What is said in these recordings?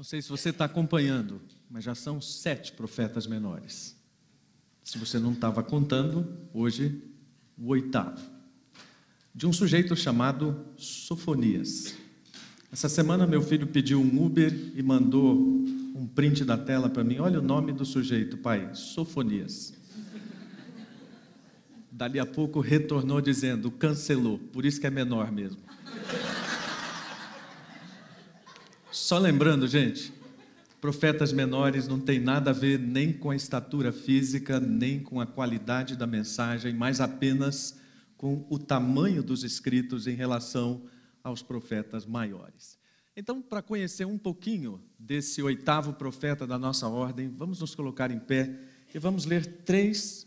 Não sei se você está acompanhando, mas já são sete profetas menores. Se você não estava contando, hoje o oitavo. De um sujeito chamado Sofonias. Essa semana meu filho pediu um Uber e mandou um print da tela para mim. Olha o nome do sujeito, pai, Sofonias. Dali a pouco retornou dizendo, cancelou, por isso que é menor mesmo. Só lembrando, gente, profetas menores não tem nada a ver nem com a estatura física, nem com a qualidade da mensagem, mas apenas com o tamanho dos escritos em relação aos profetas maiores. Então, para conhecer um pouquinho desse oitavo profeta da nossa ordem, vamos nos colocar em pé e vamos ler três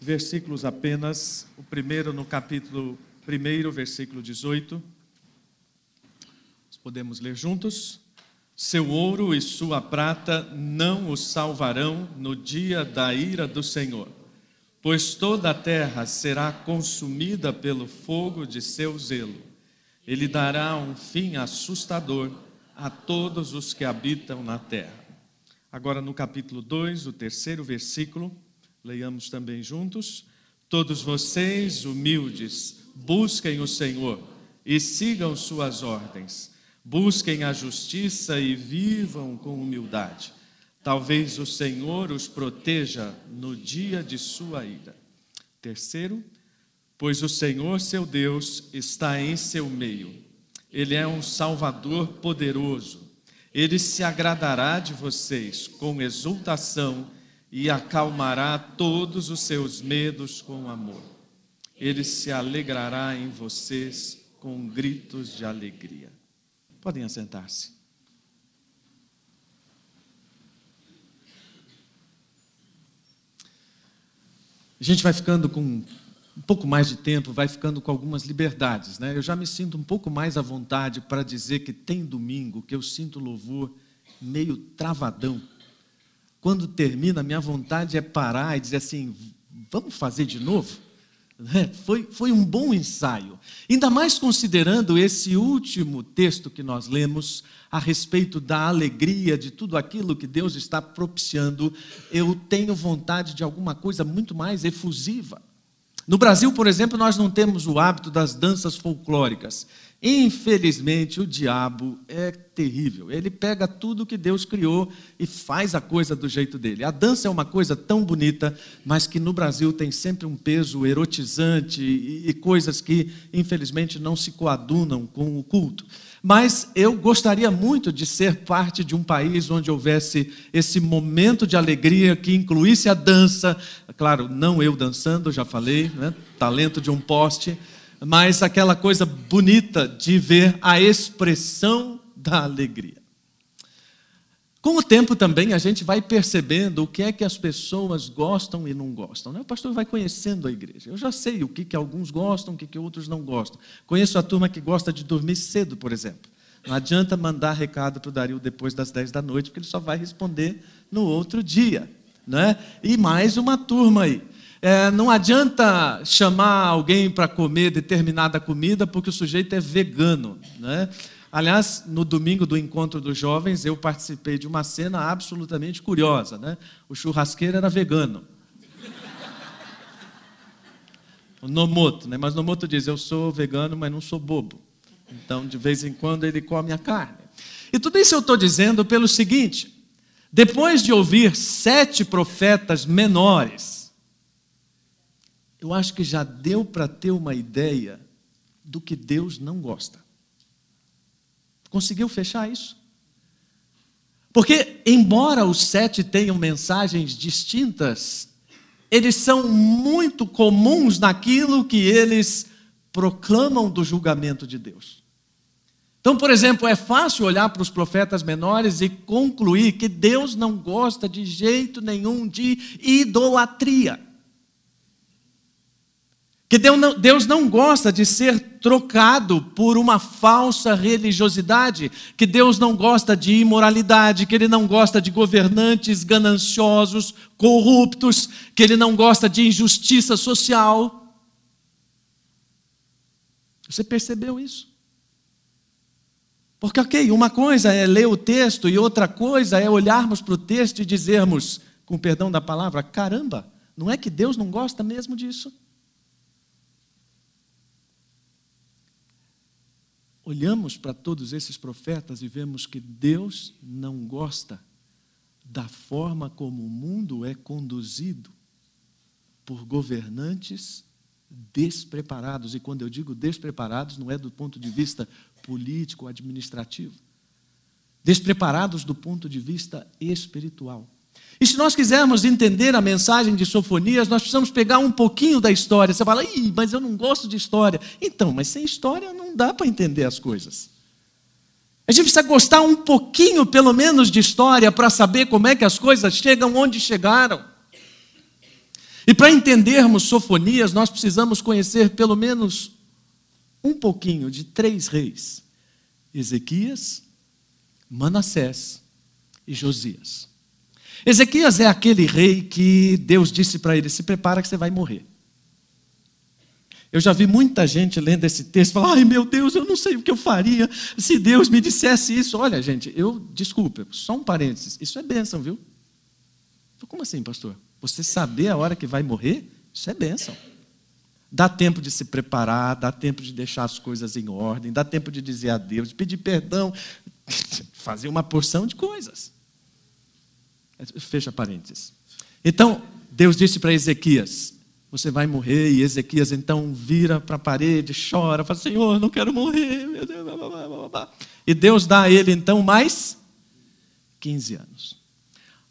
versículos apenas. O primeiro no capítulo 1, versículo 18. Podemos ler juntos. Seu ouro e sua prata não o salvarão no dia da ira do Senhor, pois toda a terra será consumida pelo fogo de seu zelo. Ele dará um fim assustador a todos os que habitam na terra. Agora, no capítulo 2, o terceiro versículo, leiamos também juntos. Todos vocês, humildes, busquem o Senhor e sigam suas ordens Busquem a justiça e vivam com humildade. Talvez o Senhor os proteja no dia de sua ira. Terceiro, pois o Senhor seu Deus está em seu meio. Ele é um Salvador poderoso. Ele se agradará de vocês com exultação e acalmará todos os seus medos com amor. Ele se alegrará em vocês com gritos de alegria. Podem assentar-se. A gente vai ficando com um pouco mais de tempo, vai ficando com algumas liberdades, né? Eu já me sinto um pouco mais à vontade para dizer que tem domingo que eu sinto louvor meio travadão. Quando termina, minha vontade é parar e dizer assim: vamos fazer de novo? Né? Foi, foi um bom ensaio. Ainda mais considerando esse último texto que nós lemos a respeito da alegria de tudo aquilo que Deus está propiciando, eu tenho vontade de alguma coisa muito mais efusiva. No Brasil, por exemplo, nós não temos o hábito das danças folclóricas. Infelizmente, o diabo é terrível. Ele pega tudo que Deus criou e faz a coisa do jeito dele. A dança é uma coisa tão bonita, mas que no Brasil tem sempre um peso erotizante e, coisas que, infelizmente, não se coadunam com o culto. Mas eu gostaria muito de ser parte de um país onde houvesse esse momento de alegria que incluísse a dança. Claro, não eu dançando, já falei, né? talento de um poste mas aquela coisa bonita de ver a expressão da alegria. Com o tempo também a gente vai percebendo o que é que as pessoas gostam e não gostam. Né? O pastor vai conhecendo a igreja. Eu já sei o que, que alguns gostam, o que, que outros não gostam. Conheço a turma que gosta de dormir cedo, por exemplo. Não adianta mandar recado para o Dario depois das 10 da noite, porque ele só vai responder no outro dia. Né? E mais uma turma aí é, não adianta chamar alguém para comer determinada comida porque o sujeito é vegano. Né? Aliás, no domingo do encontro dos jovens, eu participei de uma cena absolutamente curiosa. Né? O churrasqueiro era vegano. O Nomoto, né? mas Nomoto diz: Eu sou vegano, mas não sou bobo. Então, de vez em quando, ele come a carne. E tudo isso eu estou dizendo pelo seguinte: depois de ouvir sete profetas menores, eu acho que já deu para ter uma ideia do que Deus não gosta. Conseguiu fechar isso? Porque, embora os sete tenham mensagens distintas, eles são muito comuns naquilo que eles proclamam do julgamento de Deus. Então, por exemplo, é fácil olhar para os profetas menores e concluir que Deus não gosta de jeito nenhum de idolatria. Que Deus não gosta de ser trocado por uma falsa religiosidade, que Deus não gosta de imoralidade, que Ele não gosta de governantes gananciosos, corruptos, que Ele não gosta de injustiça social. Você percebeu isso? Porque, ok, uma coisa é ler o texto e outra coisa é olharmos para o texto e dizermos, com perdão da palavra, caramba, não é que Deus não gosta mesmo disso? Olhamos para todos esses profetas e vemos que Deus não gosta da forma como o mundo é conduzido por governantes despreparados. E quando eu digo despreparados, não é do ponto de vista político, administrativo. Despreparados do ponto de vista espiritual. E se nós quisermos entender a mensagem de Sofonias, nós precisamos pegar um pouquinho da história. Você fala, Ih, mas eu não gosto de história. Então, mas sem história não dá para entender as coisas. A gente precisa gostar um pouquinho, pelo menos, de história para saber como é que as coisas chegam onde chegaram. E para entendermos Sofonias, nós precisamos conhecer pelo menos um pouquinho de três reis: Ezequias, Manassés e Josias. Ezequias é aquele rei que Deus disse para ele: se prepara que você vai morrer. Eu já vi muita gente lendo esse texto falar: ai meu Deus, eu não sei o que eu faria se Deus me dissesse isso. Olha, gente, eu, desculpa, só um parênteses: isso é bênção, viu? Como assim, pastor? Você saber a hora que vai morrer, isso é bênção. Dá tempo de se preparar, dá tempo de deixar as coisas em ordem, dá tempo de dizer adeus, de pedir perdão, fazer uma porção de coisas. Fecha parênteses. Então, Deus disse para Ezequias: Você vai morrer. E Ezequias então vira para a parede, chora, fala: Senhor, não quero morrer. Meu Deus, blá, blá, blá, e Deus dá a ele então mais 15 anos.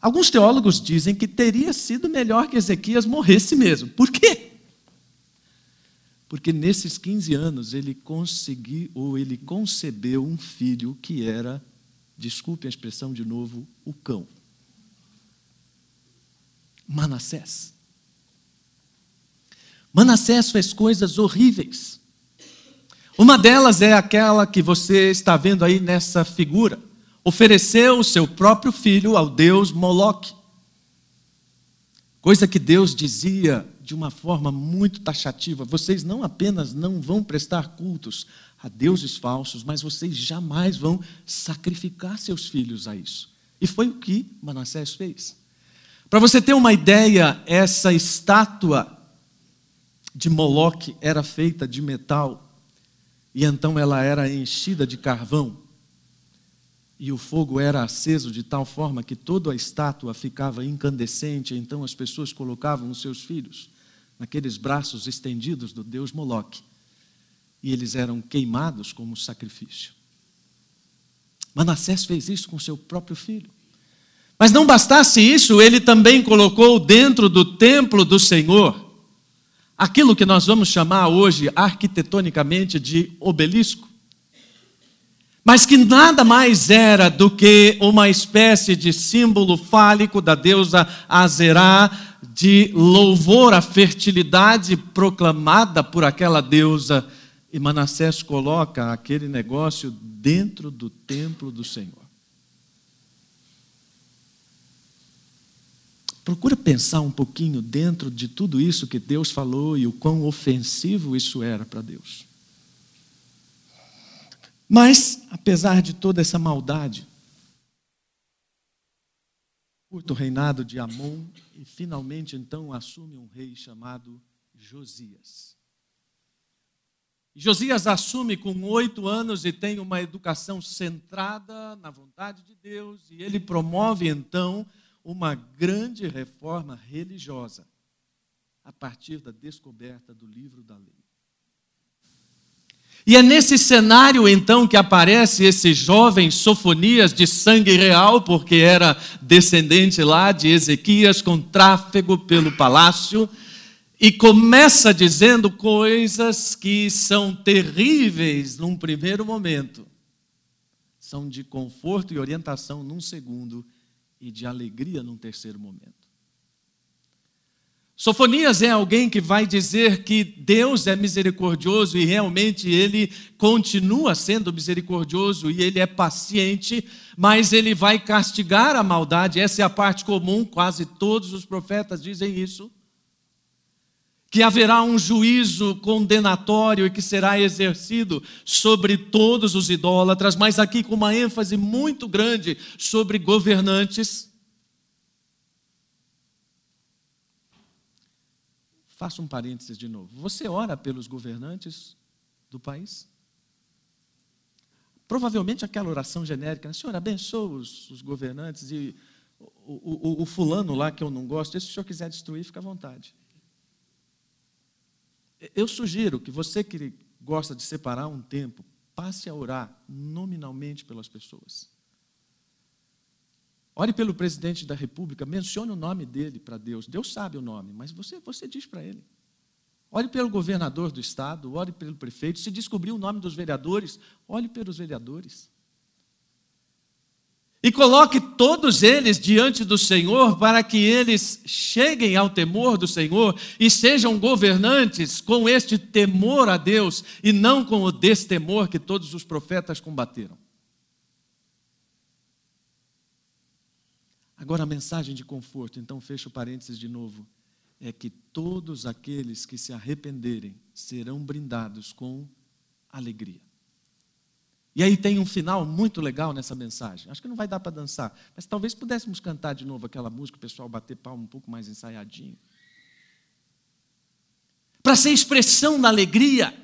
Alguns teólogos dizem que teria sido melhor que Ezequias morresse mesmo. Por quê? Porque nesses 15 anos ele conseguiu, ou ele concebeu um filho que era, desculpe a expressão de novo, o cão. Manassés. Manassés fez coisas horríveis. Uma delas é aquela que você está vendo aí nessa figura ofereceu o seu próprio filho ao deus Moloque. Coisa que Deus dizia de uma forma muito taxativa: vocês não apenas não vão prestar cultos a deuses falsos, mas vocês jamais vão sacrificar seus filhos a isso. E foi o que Manassés fez. Para você ter uma ideia, essa estátua de Moloque era feita de metal e então ela era enchida de carvão e o fogo era aceso de tal forma que toda a estátua ficava incandescente, então as pessoas colocavam os seus filhos naqueles braços estendidos do deus Moloque, e eles eram queimados como sacrifício. Manassés fez isso com seu próprio filho. Mas não bastasse isso, ele também colocou dentro do templo do Senhor aquilo que nós vamos chamar hoje arquitetonicamente de obelisco mas que nada mais era do que uma espécie de símbolo fálico da deusa Azerá, de louvor à fertilidade proclamada por aquela deusa. E Manassés coloca aquele negócio dentro do templo do Senhor. Procura pensar um pouquinho dentro de tudo isso que Deus falou e o quão ofensivo isso era para Deus. Mas, apesar de toda essa maldade, curto reinado de Amon e finalmente então assume um rei chamado Josias. Josias assume com oito anos e tem uma educação centrada na vontade de Deus, e ele promove então uma grande reforma religiosa a partir da descoberta do livro da lei. E é nesse cenário então que aparece esse jovem Sofonias de sangue real, porque era descendente lá de Ezequias, com tráfego pelo palácio, e começa dizendo coisas que são terríveis num primeiro momento, são de conforto e orientação num segundo, e de alegria num terceiro momento. Sofonias é alguém que vai dizer que Deus é misericordioso e realmente ele continua sendo misericordioso e ele é paciente, mas ele vai castigar a maldade. Essa é a parte comum, quase todos os profetas dizem isso. Que haverá um juízo condenatório e que será exercido sobre todos os idólatras, mas aqui com uma ênfase muito grande sobre governantes. Faça um parênteses de novo. Você ora pelos governantes do país? Provavelmente aquela oração genérica, né? Senhor, abençoa os, os governantes e o, o, o, fulano lá que eu não gosto, se o senhor quiser destruir, fica à vontade. Eu sugiro que você que gosta de separar um tempo, passe a orar nominalmente pelas pessoas. Ore pelo presidente da República, mencione o nome dele para Deus. Deus sabe o nome, mas você, você diz para ele. Ore pelo governador do estado, ore pelo prefeito. Se descobrir o nome dos vereadores, ore pelos vereadores. E coloque todos eles diante do Senhor para que eles cheguem ao temor do Senhor e sejam governantes com este temor a Deus e não com o destemor que todos os profetas combateram. Agora a mensagem de conforto, então fecho parênteses de novo, é que todos aqueles que se arrependerem serão brindados com alegria. E aí tem um final muito legal nessa mensagem. Acho que não vai dar para dançar, mas talvez pudéssemos cantar de novo aquela música, o pessoal bater palma um pouco mais ensaiadinho. Para ser expressão da alegria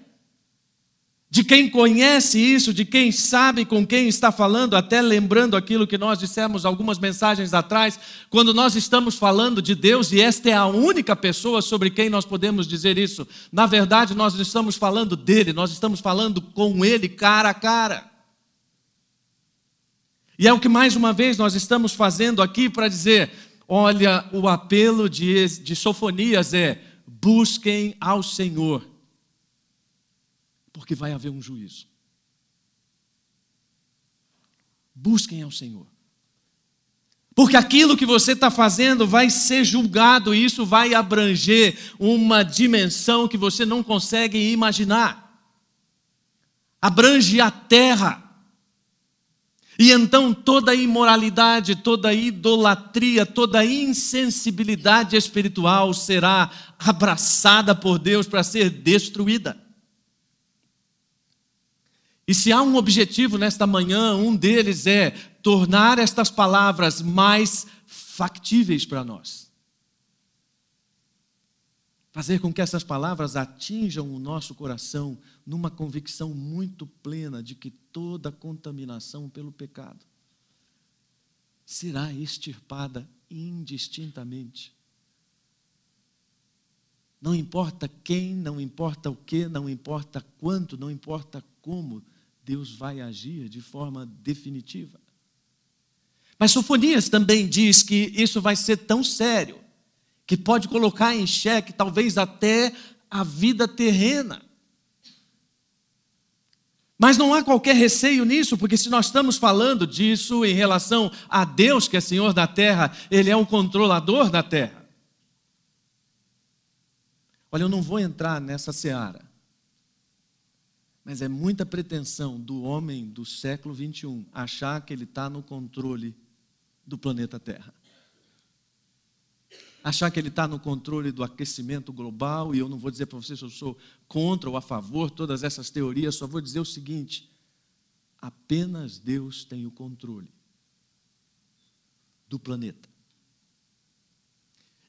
de quem conhece isso, de quem sabe com quem está falando, até lembrando aquilo que nós dissemos algumas mensagens atrás, quando nós estamos falando de Deus, e esta é a única pessoa sobre quem nós podemos dizer isso. Na verdade, nós estamos falando dele, nós estamos falando com ele cara a cara. E é o que mais uma vez nós estamos fazendo aqui para dizer: olha, o apelo de, de Sofonias é: busquem ao Senhor porque vai haver um juízo. Busquem ao Senhor. Porque aquilo que você está fazendo vai ser julgado e isso vai abranger uma dimensão que você não consegue imaginar. Abrange a terra. E então toda imoralidade, toda idolatria, toda insensibilidade espiritual será abraçada por Deus para ser destruída. E se há um objetivo nesta manhã, um deles é tornar estas palavras mais factíveis para nós. Fazer com que essas palavras atinjam o nosso coração numa convicção muito plena de que toda contaminação pelo pecado será extirpada indistintamente. Não importa quem, não importa o que, não importa quanto, não importa como, Deus vai agir de forma definitiva. Mas Sofonias também diz que isso vai ser tão sério que pode colocar em xeque talvez até a vida terrena. Mas não há qualquer receio nisso, porque se nós estamos falando disso em relação a Deus, que é Senhor da terra, Ele é um controlador da terra. Olha, eu não vou entrar nessa seara. Mas é muita pretensão do homem do século 21 achar que ele está no controle do planeta Terra. Achar que ele está no controle do aquecimento global, e eu não vou dizer para você se eu sou contra ou a favor todas essas teorias, só vou dizer o seguinte: apenas Deus tem o controle do planeta.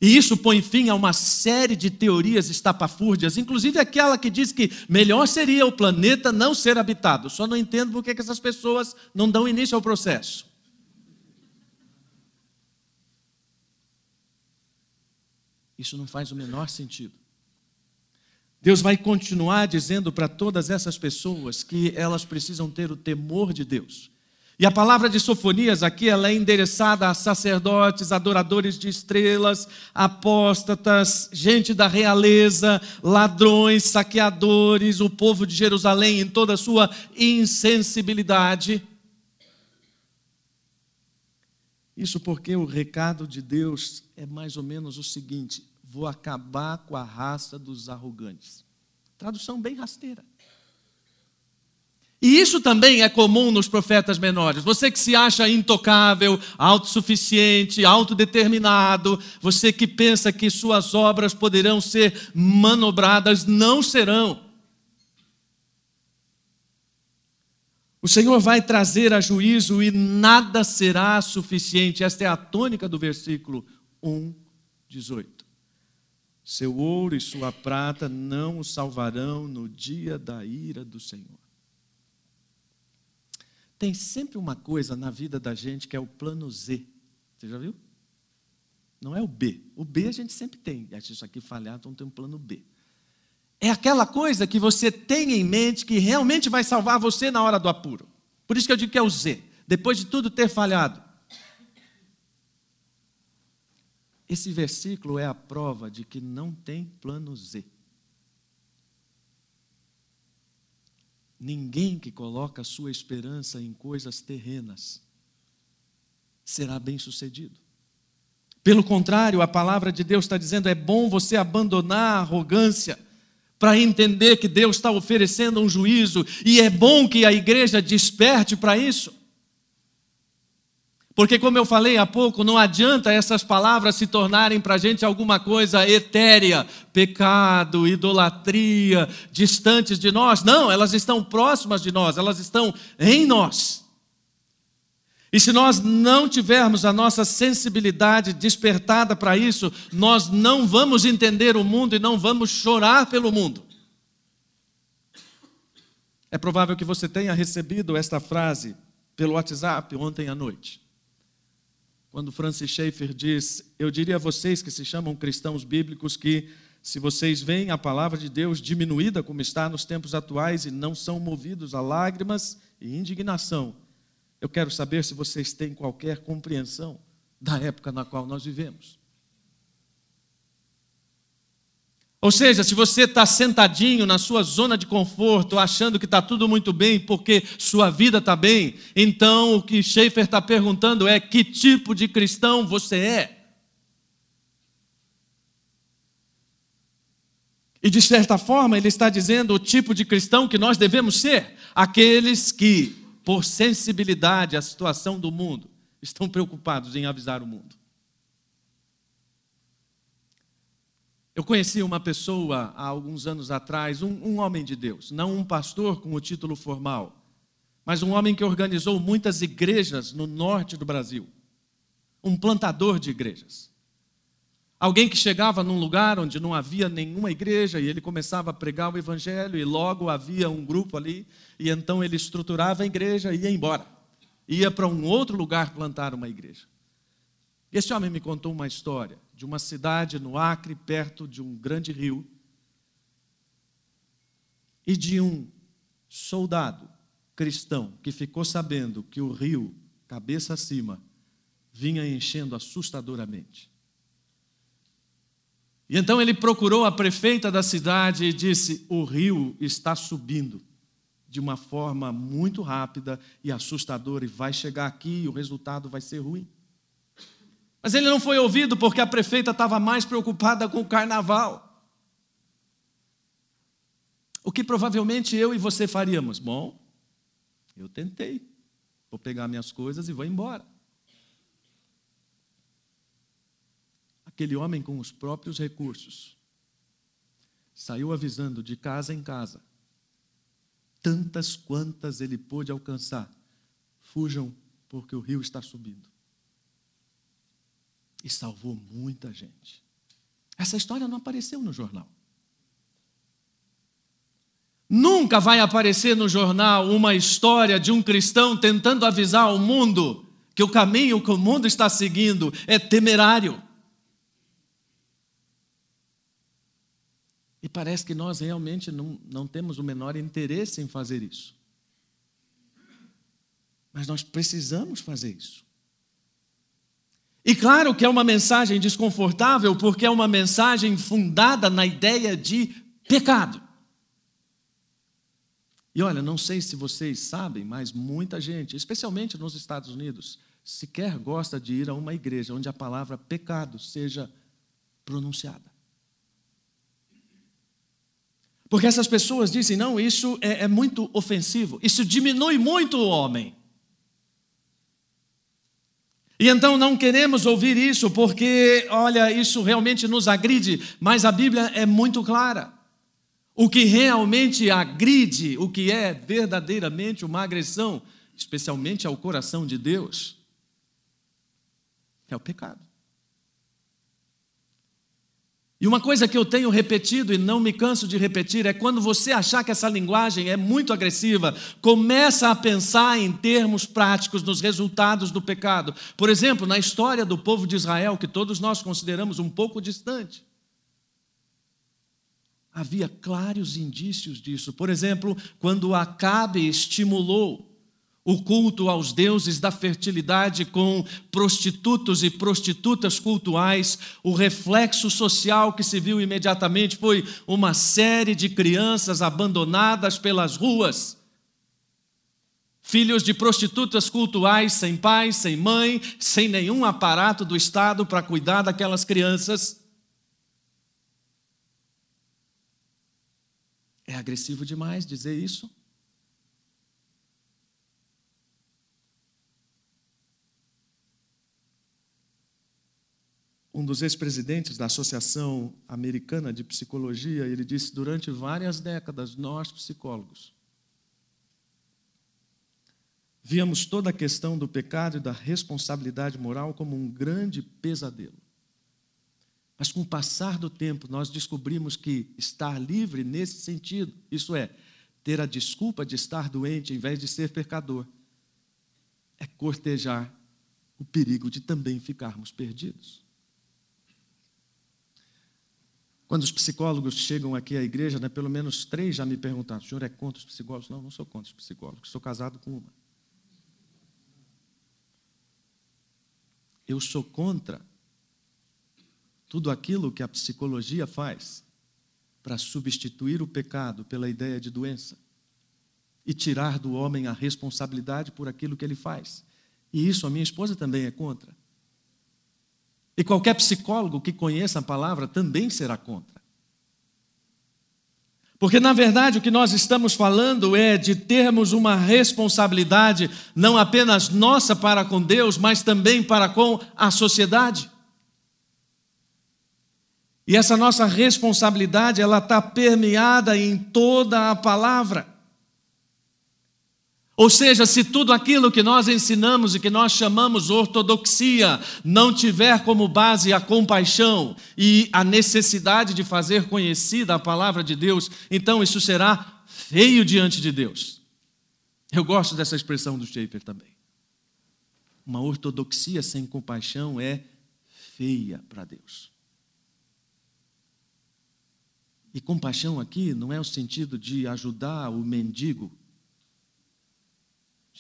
E isso põe fim a uma série de teorias estapafúrdias, inclusive aquela que diz que melhor seria o planeta não ser habitado. Só não entendo por que essas pessoas não dão início ao processo. Isso não faz o menor sentido. Deus vai continuar dizendo para todas essas pessoas que elas precisam ter o temor de Deus e a palavra de Sofonias aqui ela é endereçada a sacerdotes, adoradores de estrelas, apóstatas, gente da realeza, ladrões, saqueadores, o povo de Jerusalém em toda a sua insensibilidade. Isso porque o recado de Deus é mais ou menos o seguinte: vou acabar com a raça dos arrogantes. Tradução bem rasteira. E isso também é comum nos profetas menores. Você que se acha intocável, autossuficiente, autodeterminado, você que pensa que suas obras poderão ser manobradas, não serão. O Senhor vai trazer a juízo e nada será suficiente. Esta é a tônica do versículo 1, 18. Seu ouro e sua prata não o salvarão no dia da ira do Senhor. Tem sempre uma coisa na vida da gente que é o plano Z. Você já viu? Não é o B. O B a gente sempre tem. Se isso aqui falhar, então tem um plano B. É aquela coisa que você tem em mente que realmente vai salvar você na hora do apuro. Por isso que eu digo que é o Z. Depois de tudo ter falhado. Esse versículo é a prova de que não tem plano Z. Ninguém que coloca sua esperança em coisas terrenas será bem sucedido. Pelo contrário, a palavra de Deus está dizendo: é bom você abandonar a arrogância para entender que Deus está oferecendo um juízo, e é bom que a igreja desperte para isso. Porque, como eu falei há pouco, não adianta essas palavras se tornarem para a gente alguma coisa etérea, pecado, idolatria, distantes de nós. Não, elas estão próximas de nós, elas estão em nós. E se nós não tivermos a nossa sensibilidade despertada para isso, nós não vamos entender o mundo e não vamos chorar pelo mundo. É provável que você tenha recebido esta frase pelo WhatsApp ontem à noite. Quando Francis Schaeffer diz: Eu diria a vocês que se chamam cristãos bíblicos que, se vocês veem a palavra de Deus diminuída como está nos tempos atuais e não são movidos a lágrimas e indignação, eu quero saber se vocês têm qualquer compreensão da época na qual nós vivemos. Ou seja, se você está sentadinho na sua zona de conforto, achando que está tudo muito bem porque sua vida está bem, então o que Schaefer está perguntando é: que tipo de cristão você é? E de certa forma, ele está dizendo o tipo de cristão que nós devemos ser: aqueles que, por sensibilidade à situação do mundo, estão preocupados em avisar o mundo. Eu conheci uma pessoa há alguns anos atrás, um, um, homem de Deus, não um pastor com o título formal, mas um homem que organizou muitas igrejas no norte do Brasil, um plantador de igrejas. Alguém que chegava num lugar onde não havia nenhuma igreja e ele começava a pregar o evangelho e logo havia um grupo ali e então ele estruturava a igreja e ia embora. Ia para um outro lugar plantar uma igreja. Esse homem me contou uma história de uma cidade no Acre, perto de um grande rio, e de um soldado cristão que ficou sabendo que o rio, cabeça acima, vinha enchendo assustadoramente. E então ele procurou a prefeita da cidade e disse: O rio está subindo de uma forma muito rápida e assustadora, e vai chegar aqui e o resultado vai ser ruim. Mas ele não foi ouvido porque a prefeita estava mais preocupada com o carnaval. O que provavelmente eu e você faríamos? Bom, eu tentei. Vou pegar minhas coisas e vou embora. Aquele homem com os próprios recursos saiu avisando de casa em casa, tantas quantas ele pôde alcançar. Fujam, porque o rio está subindo e salvou muita gente. Essa história não apareceu no jornal. Nunca vai aparecer no jornal uma história de um cristão tentando avisar o mundo que o caminho que o mundo está seguindo é temerário. E parece que nós realmente não, não temos o menor interesse em fazer isso. Mas nós precisamos fazer isso. E claro que é uma mensagem desconfortável, porque é uma mensagem fundada na ideia de pecado. E olha, não sei se vocês sabem, mas muita gente, especialmente nos Estados Unidos, sequer gosta de ir a uma igreja onde a palavra pecado seja pronunciada. Porque essas pessoas dizem: não, isso é, é muito ofensivo, isso diminui muito o homem. E então não queremos ouvir isso porque, olha, isso realmente nos agride, mas a Bíblia é muito clara. O que realmente agride, o que é verdadeiramente uma agressão, especialmente ao coração de Deus, é o pecado. E uma coisa que eu tenho repetido e não me canso de repetir é quando você achar que essa linguagem é muito agressiva, começa a pensar em termos práticos nos resultados do pecado. Por exemplo, na história do povo de Israel, que todos nós consideramos um pouco distante. Havia claros indícios disso. Por exemplo, quando Acabe estimulou o culto aos deuses da fertilidade com prostitutos e prostitutas cultuais, o reflexo social que se viu imediatamente foi uma série de crianças abandonadas pelas ruas. Filhos de prostitutas cultuais, sem pai, sem mãe, sem nenhum aparato do Estado para cuidar daquelas crianças. É agressivo demais dizer isso? Um dos ex-presidentes da Associação Americana de Psicologia, ele disse: durante várias décadas, nós psicólogos víamos toda a questão do pecado e da responsabilidade moral como um grande pesadelo. Mas com o passar do tempo, nós descobrimos que estar livre nesse sentido, isso é, ter a desculpa de estar doente em vez de ser pecador, é cortejar o perigo de também ficarmos perdidos. Quando os psicólogos chegam aqui à igreja, né, pelo menos três já me perguntaram: o senhor é contra os psicólogos? Não, não sou contra os psicólogos, sou casado com uma. Eu sou contra tudo aquilo que a psicologia faz para substituir o pecado pela ideia de doença e tirar do homem a responsabilidade por aquilo que ele faz. E isso a minha esposa também é contra. E qualquer psicólogo que conheça a palavra também será contra. Porque, na verdade, o que nós estamos falando é de termos uma responsabilidade, não apenas nossa para com Deus, mas também para com a sociedade. E essa nossa responsabilidade, ela está permeada em toda a palavra. Ou seja, se tudo aquilo que nós ensinamos e que nós chamamos ortodoxia não tiver como base a compaixão e a necessidade de fazer conhecida a palavra de Deus, então isso será feio diante de Deus. Eu gosto dessa expressão do Schaefer também. Uma ortodoxia sem compaixão é feia para Deus. E compaixão aqui não é o sentido de ajudar o mendigo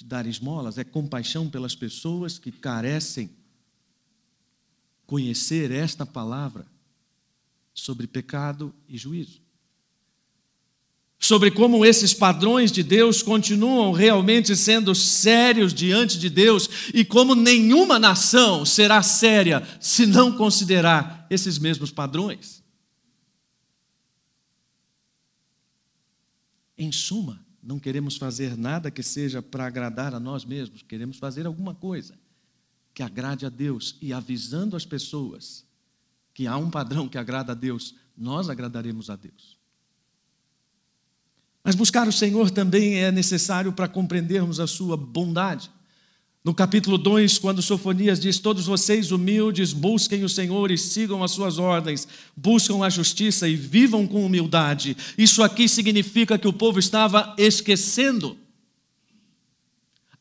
de dar esmolas, é compaixão pelas pessoas que carecem conhecer esta palavra sobre pecado e juízo. Sobre como esses padrões de Deus continuam realmente sendo sérios diante de Deus e como nenhuma nação será séria se não considerar esses mesmos padrões. Em suma, não queremos fazer nada que seja para agradar a nós mesmos, queremos fazer alguma coisa que agrade a Deus e avisando as pessoas que há um padrão que agrada a Deus, nós agradaremos a Deus. Mas buscar o Senhor também é necessário para compreendermos a sua bondade. No capítulo 2, quando Sofonias diz: Todos vocês humildes, busquem o Senhor e sigam as suas ordens, buscam a justiça e vivam com humildade. Isso aqui significa que o povo estava esquecendo.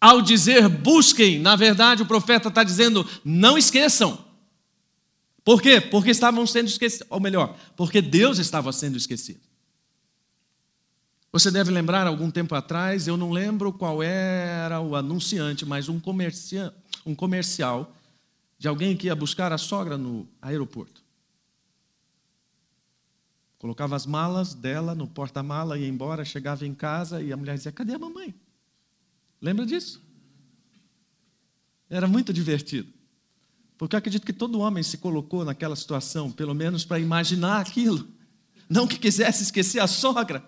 Ao dizer busquem, na verdade o profeta está dizendo não esqueçam. Por quê? Porque estavam sendo esquecidos, ou melhor, porque Deus estava sendo esquecido. Você deve lembrar, algum tempo atrás, eu não lembro qual era o anunciante, mas um, comercia, um comercial de alguém que ia buscar a sogra no aeroporto. Colocava as malas dela no porta-mala, ia embora, chegava em casa e a mulher dizia: Cadê a mamãe? Lembra disso? Era muito divertido. Porque eu acredito que todo homem se colocou naquela situação, pelo menos para imaginar aquilo. não que quisesse esquecer a sogra,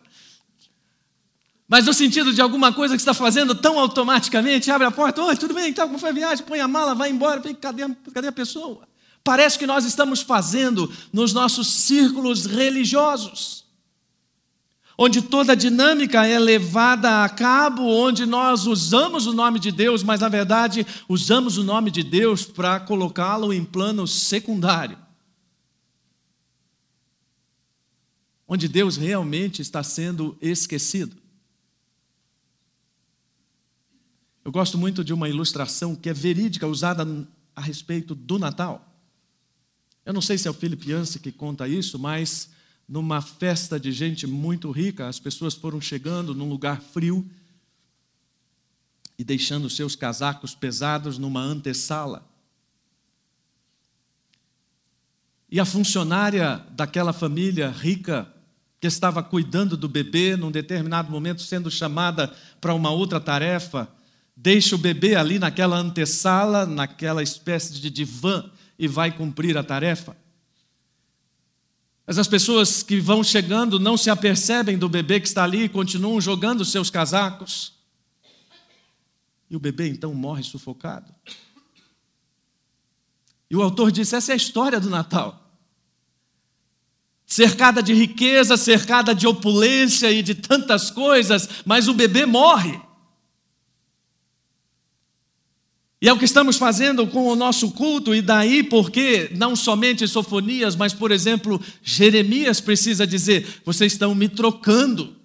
mas no sentido de alguma coisa que está fazendo tão automaticamente, abre a porta, oi, tudo bem, então, como foi a viagem? Põe a mala, vai embora, cadê, cadê a pessoa? Parece que nós estamos fazendo nos nossos círculos religiosos, onde toda a dinâmica é levada a cabo, onde nós usamos o nome de Deus, mas na verdade usamos o nome de Deus para colocá-lo em plano secundário. Onde Deus realmente está sendo esquecido. Eu gosto muito de uma ilustração que é verídica, usada a respeito do Natal. Eu não sei se é o Philip Yancey que conta isso, mas numa festa de gente muito rica, as pessoas foram chegando num lugar frio e deixando seus casacos pesados numa antessala. E a funcionária daquela família rica, que estava cuidando do bebê, num determinado momento sendo chamada para uma outra tarefa, deixa o bebê ali naquela antessala, naquela espécie de divã e vai cumprir a tarefa. Mas as pessoas que vão chegando não se apercebem do bebê que está ali e continuam jogando seus casacos. E o bebê então morre sufocado. E o autor disse: essa é a história do Natal. Cercada de riqueza, cercada de opulência e de tantas coisas, mas o bebê morre. E é o que estamos fazendo com o nosso culto, e daí porque não somente Sofonias, mas, por exemplo, Jeremias precisa dizer: vocês estão me trocando.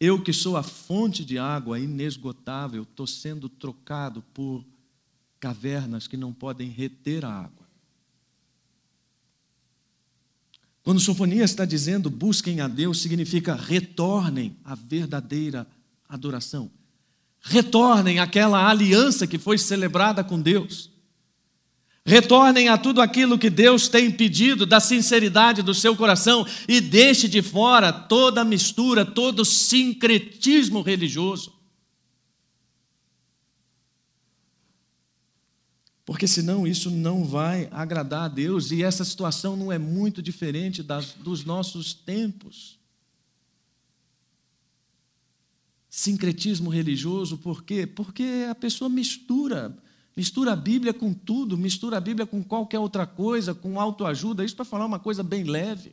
Eu que sou a fonte de água inesgotável, estou sendo trocado por cavernas que não podem reter a água. Quando Sofonias está dizendo busquem a Deus, significa retornem à verdadeira adoração retornem àquela aliança que foi celebrada com Deus. Retornem a tudo aquilo que Deus tem pedido, da sinceridade do seu coração e deixe de fora toda mistura, todo sincretismo religioso. Porque senão isso não vai agradar a Deus e essa situação não é muito diferente das, dos nossos tempos. Sincretismo religioso, por quê? Porque a pessoa mistura, mistura a Bíblia com tudo, mistura a Bíblia com qualquer outra coisa, com autoajuda, isso para falar uma coisa bem leve.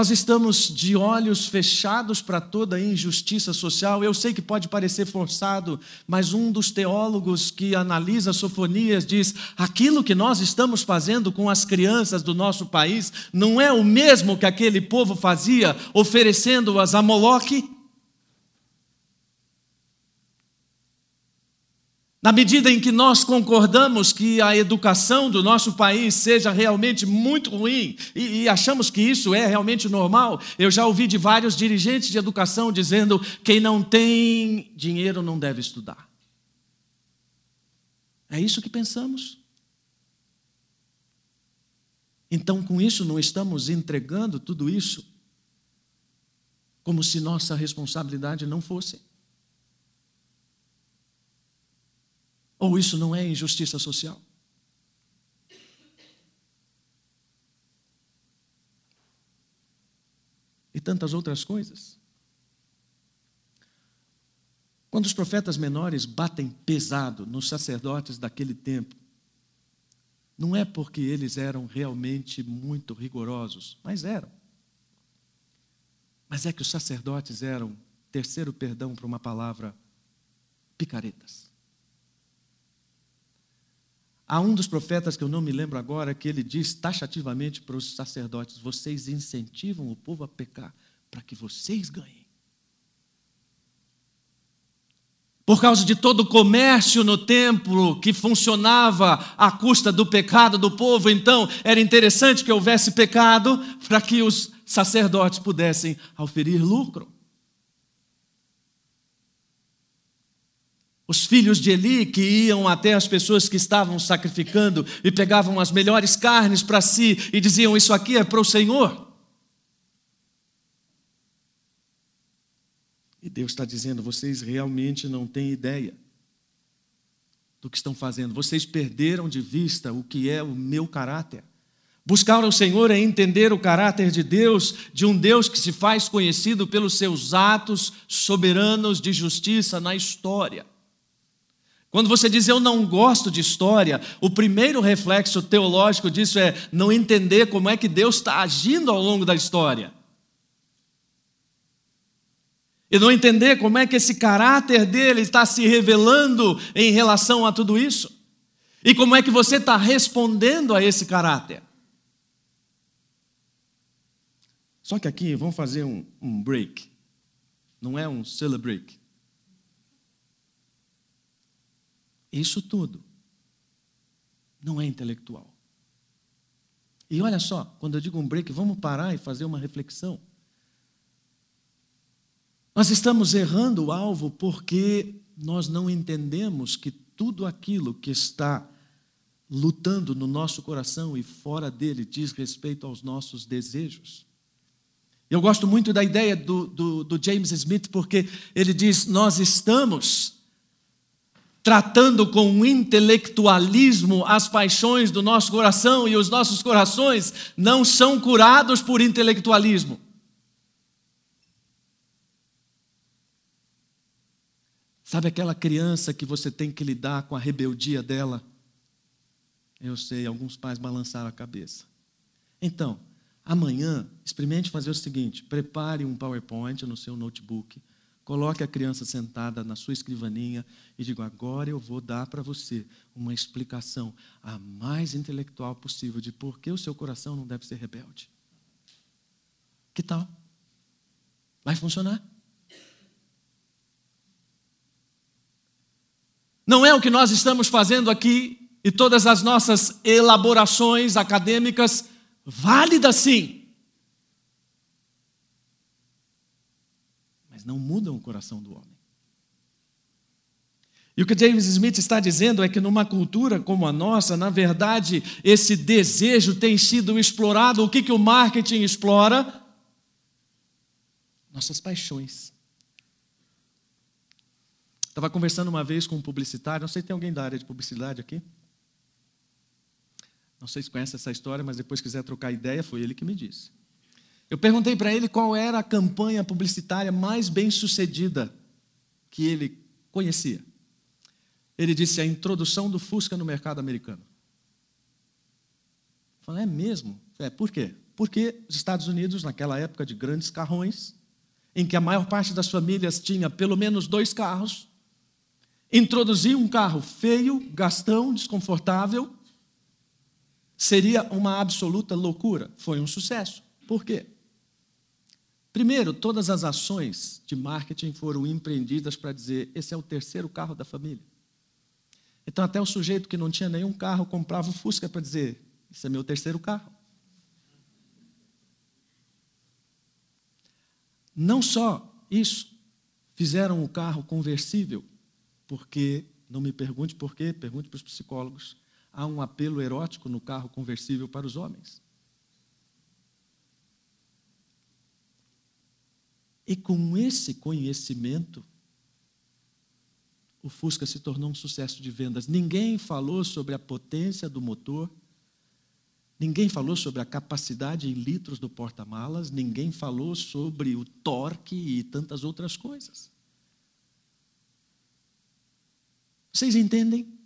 Nós estamos de olhos fechados para toda a injustiça social. Eu sei que pode parecer forçado, mas um dos teólogos que analisa Sofonias diz: aquilo que nós estamos fazendo com as crianças do nosso país não é o mesmo que aquele povo fazia, oferecendo-as a Moloque? Na medida em que nós concordamos que a educação do nosso país seja realmente muito ruim e, e, achamos que isso é realmente normal, eu já ouvi de vários dirigentes de educação dizendo: quem não tem dinheiro não deve estudar. É isso que pensamos? Então, com isso, não estamos entregando tudo isso como se nossa responsabilidade não fosse. Ou isso não é injustiça social? E tantas outras coisas. Quando os profetas menores batem pesado nos sacerdotes daquele tempo, não é porque eles eram realmente muito rigorosos, mas eram. Mas é que os sacerdotes eram, terceiro perdão para uma palavra, picaretas. Há um dos profetas que eu não me lembro agora que ele diz taxativamente para os sacerdotes: vocês incentivam o povo a pecar para que vocês ganhem. Por causa de todo o comércio no templo que funcionava à custa do pecado do povo, então era interessante que houvesse pecado para que os sacerdotes pudessem oferir lucro. Os filhos de Eli que iam até as pessoas que estavam sacrificando e pegavam as melhores carnes para si e diziam: Isso aqui é para o Senhor. E Deus está dizendo: Vocês realmente não têm ideia do que estão fazendo. Vocês perderam de vista o que é o meu caráter. Buscar o Senhor é entender o caráter de Deus, de um Deus que se faz conhecido pelos seus atos soberanos de justiça na história. Quando você diz eu não gosto de história, o primeiro reflexo teológico disso é não entender como é que Deus está agindo ao longo da história. E não entender como é que esse caráter dele está se revelando em relação a tudo isso. E como é que você está respondendo a esse caráter. Só que aqui vamos fazer um, um break. Não é um celebrate. Isso tudo não é intelectual. E olha só, quando eu digo um break, vamos parar e fazer uma reflexão. Nós estamos errando o alvo porque nós não entendemos que tudo aquilo que está lutando no nosso coração e fora dele diz respeito aos nossos desejos. Eu gosto muito da ideia do, do, do James Smith, porque ele diz: Nós estamos tratando com intelectualismo as paixões do nosso coração e os nossos corações não são curados por intelectualismo. Sabe aquela criança que você tem que lidar com a rebeldia dela? Eu sei, alguns pais balançaram a cabeça. Então, Amanhã, experimente fazer o seguinte: prepare um PowerPoint no seu notebook, coloque a criança sentada na sua escrivaninha e diga: agora eu vou dar para você uma explicação a mais intelectual possível de por que o seu coração não deve ser rebelde. Que tal? Vai funcionar? Não é o que nós estamos fazendo aqui e todas as nossas elaborações acadêmicas válida sim, mas não mudam o coração do homem. E o que James Smith está dizendo é que numa cultura como a nossa, na verdade, esse desejo tem sido explorado. O que, que o marketing explora? Nossas paixões. Estava conversando uma vez com um publicitário, não sei se tem alguém da área de publicidade aqui. Não sei se conhece essa história, mas depois quiser trocar ideia, foi ele que me disse. Eu perguntei para ele qual era a campanha publicitária mais bem sucedida que ele conhecia. Ele disse a introdução do Fusca no mercado americano. Eu falei, é mesmo? É, por quê? Porque os Estados Unidos, naquela época de grandes carrões, em que a maior parte das famílias tinha pelo menos dois carros, introduzir um carro feio, gastão, desconfortável, seria uma absoluta loucura. Foi um sucesso. Por quê? Primeiro, todas as ações de marketing foram empreendidas para dizer: esse é o terceiro carro da família. Então, até o sujeito que não tinha nenhum carro comprava o Fusca para dizer: esse é meu terceiro carro. Não só isso, fizeram o carro conversível, porque, não me pergunte por quê, pergunte para os psicólogos, há um apelo erótico no carro conversível para os homens. E com esse conhecimento, o Fusca se tornou um sucesso de vendas. Ninguém falou sobre a potência do motor, ninguém falou sobre a capacidade em litros do porta-malas, ninguém falou sobre o torque e tantas outras coisas. Vocês entendem?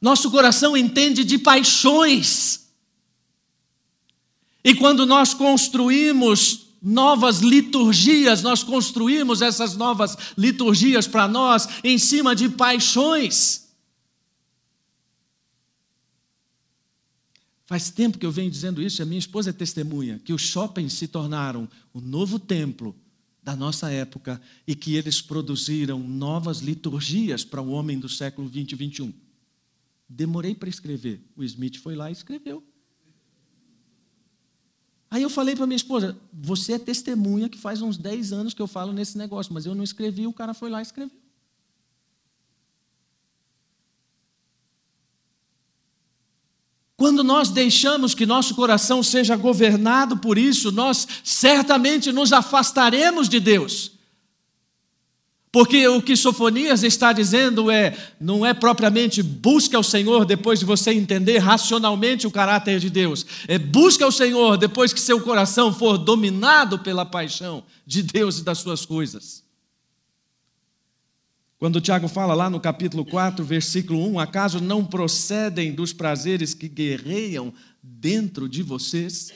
Nosso coração entende de paixões. E quando nós construímos novas liturgias, nós construímos essas novas liturgias para nós em cima de paixões. Faz tempo que eu venho dizendo isso, e a minha esposa é testemunha, que os shoppings se tornaram o novo templo da nossa época e que eles produziram novas liturgias para o homem do século 20 e 21. Demorei para escrever. O Smith foi lá e escreveu. Aí eu falei para minha esposa: Você é testemunha que faz uns 10 anos que eu falo nesse negócio, mas eu não escrevi, o cara foi lá e escreveu. Quando nós deixamos que nosso coração seja governado por isso, nós certamente nos afastaremos de Deus. Porque o que Sofonias está dizendo é, não é propriamente busca o Senhor depois de você entender racionalmente o caráter de Deus. É busca o Senhor depois que seu coração for dominado pela paixão de Deus e das suas coisas. Quando Tiago fala lá no capítulo 4, versículo 1, acaso não procedem dos prazeres que guerreiam dentro de vocês?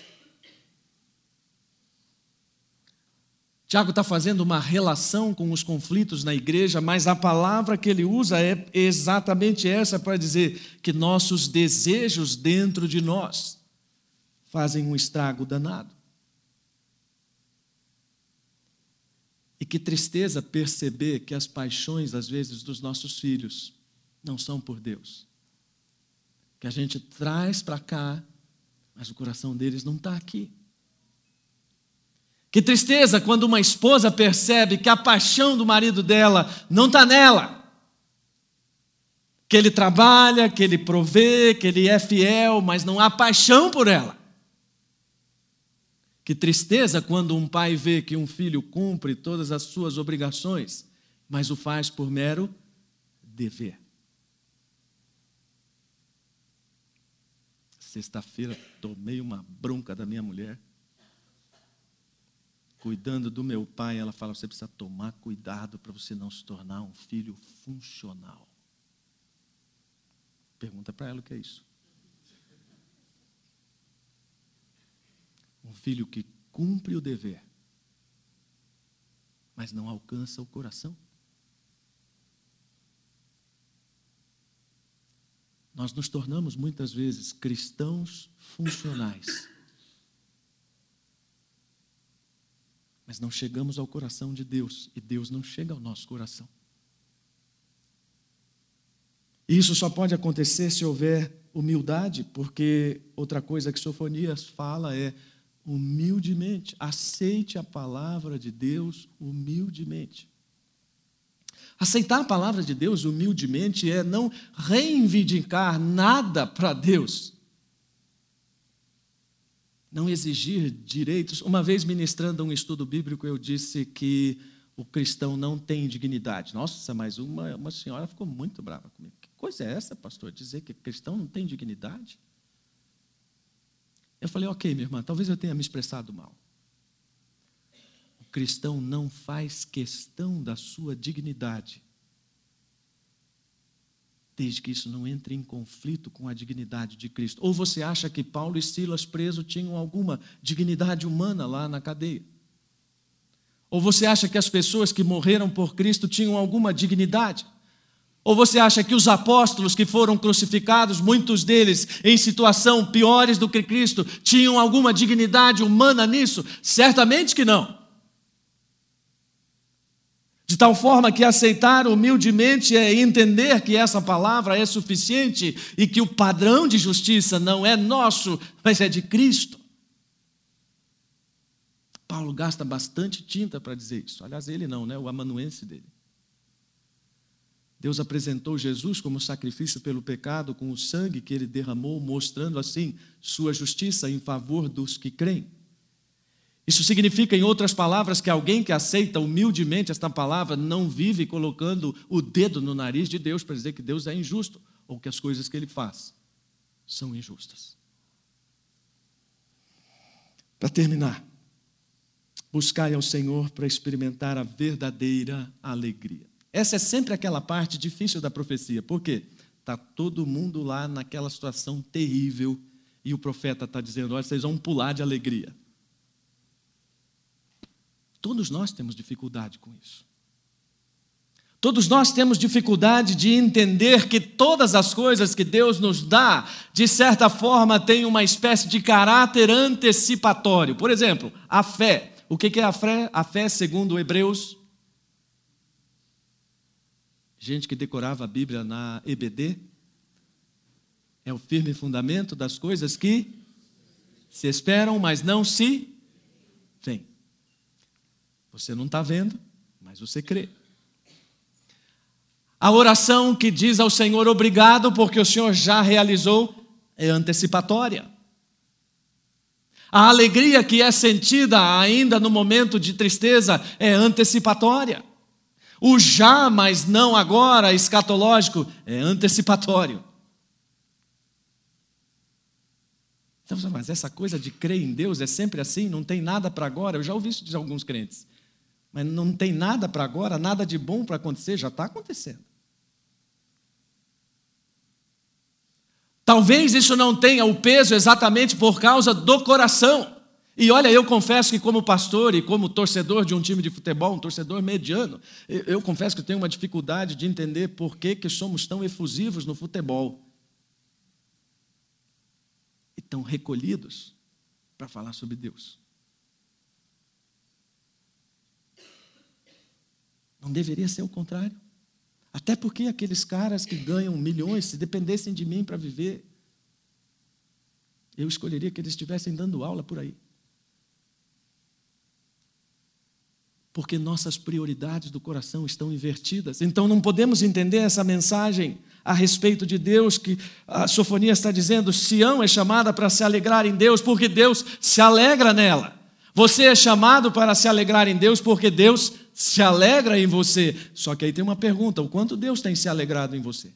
Tiago está fazendo uma relação com os conflitos na igreja, mas a palavra que ele usa é exatamente essa para dizer que nossos desejos dentro de nós fazem um estrago danado. E que tristeza perceber que as paixões, às vezes, dos nossos filhos não são por Deus. Que a gente traz para cá, mas o coração deles não está aqui. Que tristeza quando uma esposa percebe que a paixão do marido dela não está nela. Que ele trabalha, que ele provê, que ele é fiel, mas não há paixão por ela. Que tristeza quando um pai vê que um filho cumpre todas as suas obrigações, mas o faz por mero dever. Sexta-feira tomei uma bronca da minha mulher cuidando do meu pai, ela fala: você precisa tomar cuidado para você não se tornar um filho funcional. Pergunta para ela o que é isso. Um filho que cumpre o dever, mas não alcança o coração. Nós nos tornamos muitas vezes cristãos funcionais mas não chegamos ao coração de Deus e Deus não chega ao nosso coração. Isso só pode acontecer se houver humildade, porque outra coisa que Sofonias fala é humildemente, aceite a palavra de Deus humildemente. Aceitar a palavra de Deus humildemente é não reivindicar nada para Deus, não exigir direitos. Uma vez ministrando um estudo bíblico, eu disse que o cristão não tem dignidade. Nossa, mas uma, uma senhora ficou muito brava comigo. Que coisa é essa, pastor? Dizer que cristão não tem dignidade? Eu falei, ok, minha irmã, talvez eu tenha me expressado mal. O cristão não faz questão da sua dignidade desde que isso não entre em conflito com a dignidade de Cristo. Ou você acha que Paulo e Silas presos tinham alguma dignidade humana lá na cadeia? Ou você acha que as pessoas que morreram por Cristo tinham alguma dignidade? Ou você acha que os apóstolos que foram crucificados, muitos deles em situação piores do que Cristo, tinham alguma dignidade humana nisso? Certamente que não. De tal forma que aceitar humildemente é entender que essa palavra é suficiente e que o padrão de justiça não é nosso, mas é de Cristo. Paulo gasta bastante tinta para dizer isso. Aliás, ele não, né? o amanuense dele. Deus apresentou Jesus como sacrifício pelo pecado com o sangue que ele derramou, mostrando assim sua justiça em favor dos que creem. Isso significa, em outras palavras, que alguém que aceita humildemente esta palavra não vive colocando o dedo no nariz de Deus para dizer que Deus é injusto ou que as coisas que ele faz são injustas. Para terminar, buscai ao Senhor para experimentar a verdadeira alegria. Essa é sempre aquela parte difícil da profecia, porque está todo mundo lá naquela situação terrível e o profeta está dizendo: olha, vocês vão pular de alegria. Todos nós temos dificuldade com isso. Todos nós temos dificuldade de entender que todas as coisas que Deus nos dá, de certa forma, têm uma espécie de caráter antecipatório. Por exemplo, a fé. O que é a fé? A fé, segundo Hebreus. Gente que decorava a Bíblia na EBD. É o firme fundamento das coisas que se esperam, mas não se veem. Você não está vendo, mas você crê. A oração que diz ao Senhor obrigado porque o Senhor já realizou é antecipatória. A alegria que é sentida ainda no momento de tristeza é antecipatória. O já, mas não agora, escatológico, é antecipatório. Então, mas essa coisa de crer em Deus é sempre assim, não tem nada para agora. Eu já ouvi isso de alguns crentes. Mas não tem nada para agora, nada de bom para acontecer, já está acontecendo. Talvez isso não tenha o peso exatamente por causa do coração. E olha, eu confesso que, como pastor e como torcedor de um time de futebol, um torcedor mediano, eu, confesso que tenho uma dificuldade de entender por que, que somos tão efusivos no futebol e tão recolhidos para falar sobre Deus. Não deveria ser o contrário. Até porque aqueles caras que ganham milhões, se dependessem de mim para viver, eu escolheria que eles estivessem dando aula por aí. Porque nossas prioridades do coração estão invertidas. Então não podemos entender essa mensagem a respeito de Deus, que a Sofonia está dizendo: Sião é chamada para se alegrar em Deus, porque Deus se alegra nela. Você é chamado para se alegrar em Deus, porque Deus se alegra em você. Só que aí tem uma pergunta: o quanto Deus tem se alegrado em você?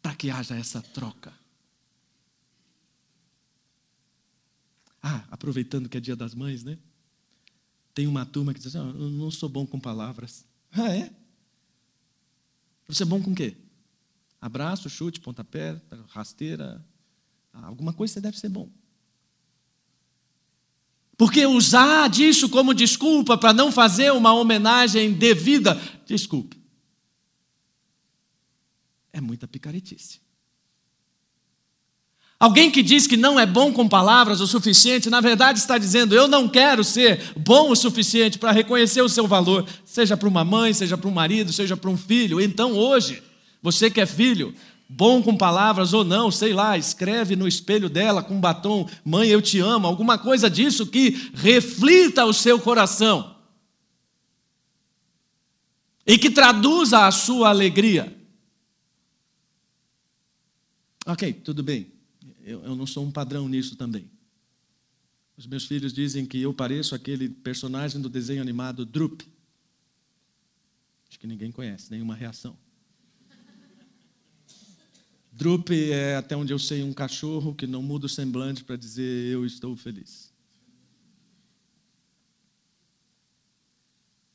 Para que haja essa troca. Ah, aproveitando que é dia das mães, né? Tem uma turma que diz assim: oh, eu não sou bom com palavras. Ah, é? Você é bom com o quê? Abraço, chute, pontapé, rasteira. Alguma coisa você deve ser bom. Porque usar disso como desculpa para não fazer uma homenagem devida, desculpe, é muita picaretice. Alguém que diz que não é bom com palavras o suficiente, na verdade está dizendo: eu não quero ser bom o suficiente para reconhecer o seu valor, seja para uma mãe, seja para um marido, seja para um filho. Então hoje, você que é filho, bom com palavras ou não, sei lá, escreve no espelho dela com batom, mãe, eu te amo, alguma coisa disso que reflita o seu coração e que traduza a sua alegria. Ok, tudo bem, eu, eu não sou um padrão nisso também. Os meus filhos dizem que eu pareço aquele personagem do desenho animado Droop. Acho que ninguém conhece, nenhuma reação. Drup é, até onde eu sei, um cachorro que não muda o semblante para dizer eu estou feliz.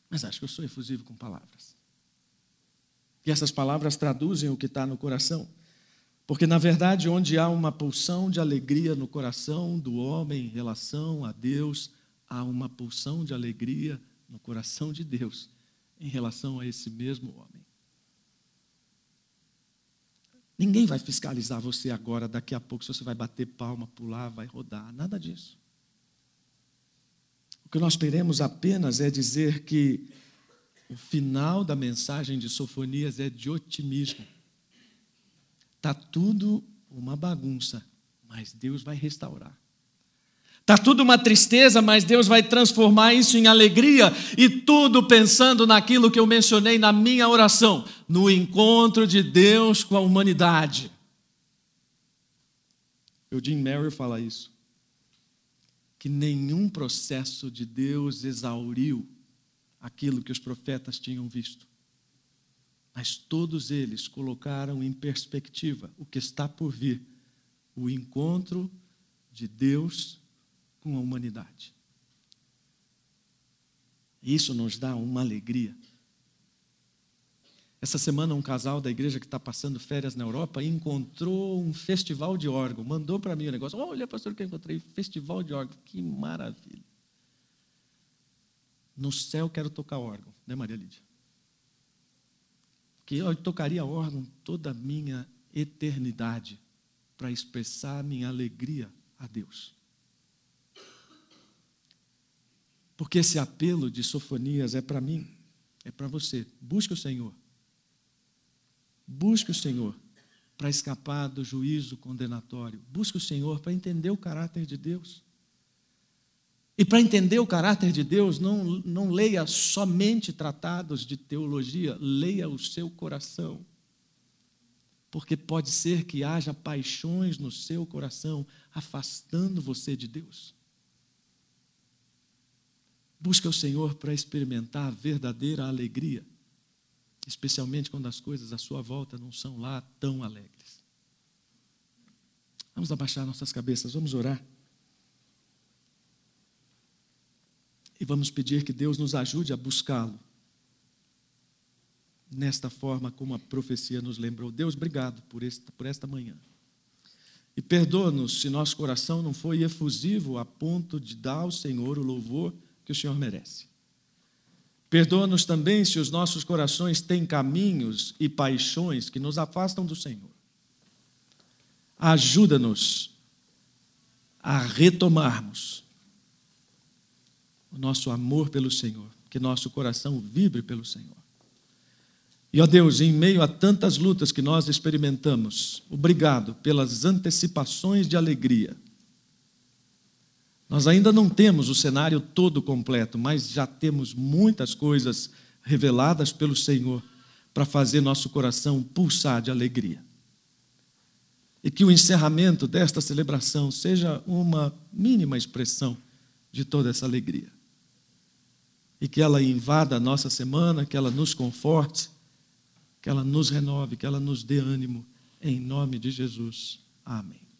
Mas acho que eu sou efusivo com palavras. E essas palavras traduzem o que está no coração. Porque, na verdade, onde há uma pulsão de alegria no coração do homem em relação a Deus, há uma pulsão de alegria no coração de Deus em relação a esse mesmo homem. Ninguém vai fiscalizar você agora, daqui a pouco, se você vai bater palma, pular, vai rodar, nada disso. O que nós queremos apenas é dizer que o final da mensagem de Sofonias é de otimismo. Está tudo uma bagunça, mas Deus vai restaurar. Está tudo uma tristeza, mas Deus vai transformar isso em alegria, e tudo pensando naquilo que eu mencionei na minha oração, no encontro de Deus com a humanidade. Eugene Merrill fala isso. Que nenhum processo de Deus exauriu aquilo que os profetas tinham visto. Mas todos eles colocaram em perspectiva o que está por vir o encontro de Deus com a humanidade. Isso nos dá uma alegria. Essa semana, um casal da igreja que está passando férias na Europa encontrou um festival de órgão. Mandou para mim o negócio. Olha, pastor, que eu encontrei festival de órgão. Que maravilha. No céu quero tocar órgão, né, Maria Lídia? Que eu tocaria órgão toda a minha eternidade para expressar minha alegria a Deus. Porque esse apelo de Sofonias é para mim, é para você. Busque o Senhor. Busque o Senhor para escapar do juízo condenatório. Busque o Senhor para entender o caráter de Deus. E para entender o caráter de Deus, não, não leia somente tratados de teologia, leia o seu coração. Porque pode ser que haja paixões no seu coração afastando você de Deus. Busca o Senhor para experimentar a verdadeira alegria, especialmente quando as coisas à sua volta não são lá tão alegres. Vamos abaixar nossas cabeças, vamos orar. E vamos pedir que Deus nos ajude a buscá-lo. Nesta forma, como a profecia nos lembrou. Deus, obrigado por esta, por esta manhã. E perdoa-nos se nosso coração não foi efusivo a ponto de dar ao Senhor o louvor que o Senhor merece. Perdoa-nos também se os nossos corações têm caminhos e paixões que nos afastam do Senhor. Ajuda-nos a retomarmos o nosso amor pelo Senhor, que nosso coração vibre pelo Senhor. E, ó Deus, em meio a tantas lutas que nós experimentamos, obrigado pelas antecipações de alegria. Nós ainda não temos o cenário todo completo, mas já temos muitas coisas reveladas pelo Senhor para fazer nosso coração pulsar de alegria. E que o encerramento desta celebração seja uma mínima expressão de toda essa alegria e que ela invada a nossa semana, que ela nos conforte, que ela nos renove, que ela nos dê ânimo, em nome de Jesus. Amém.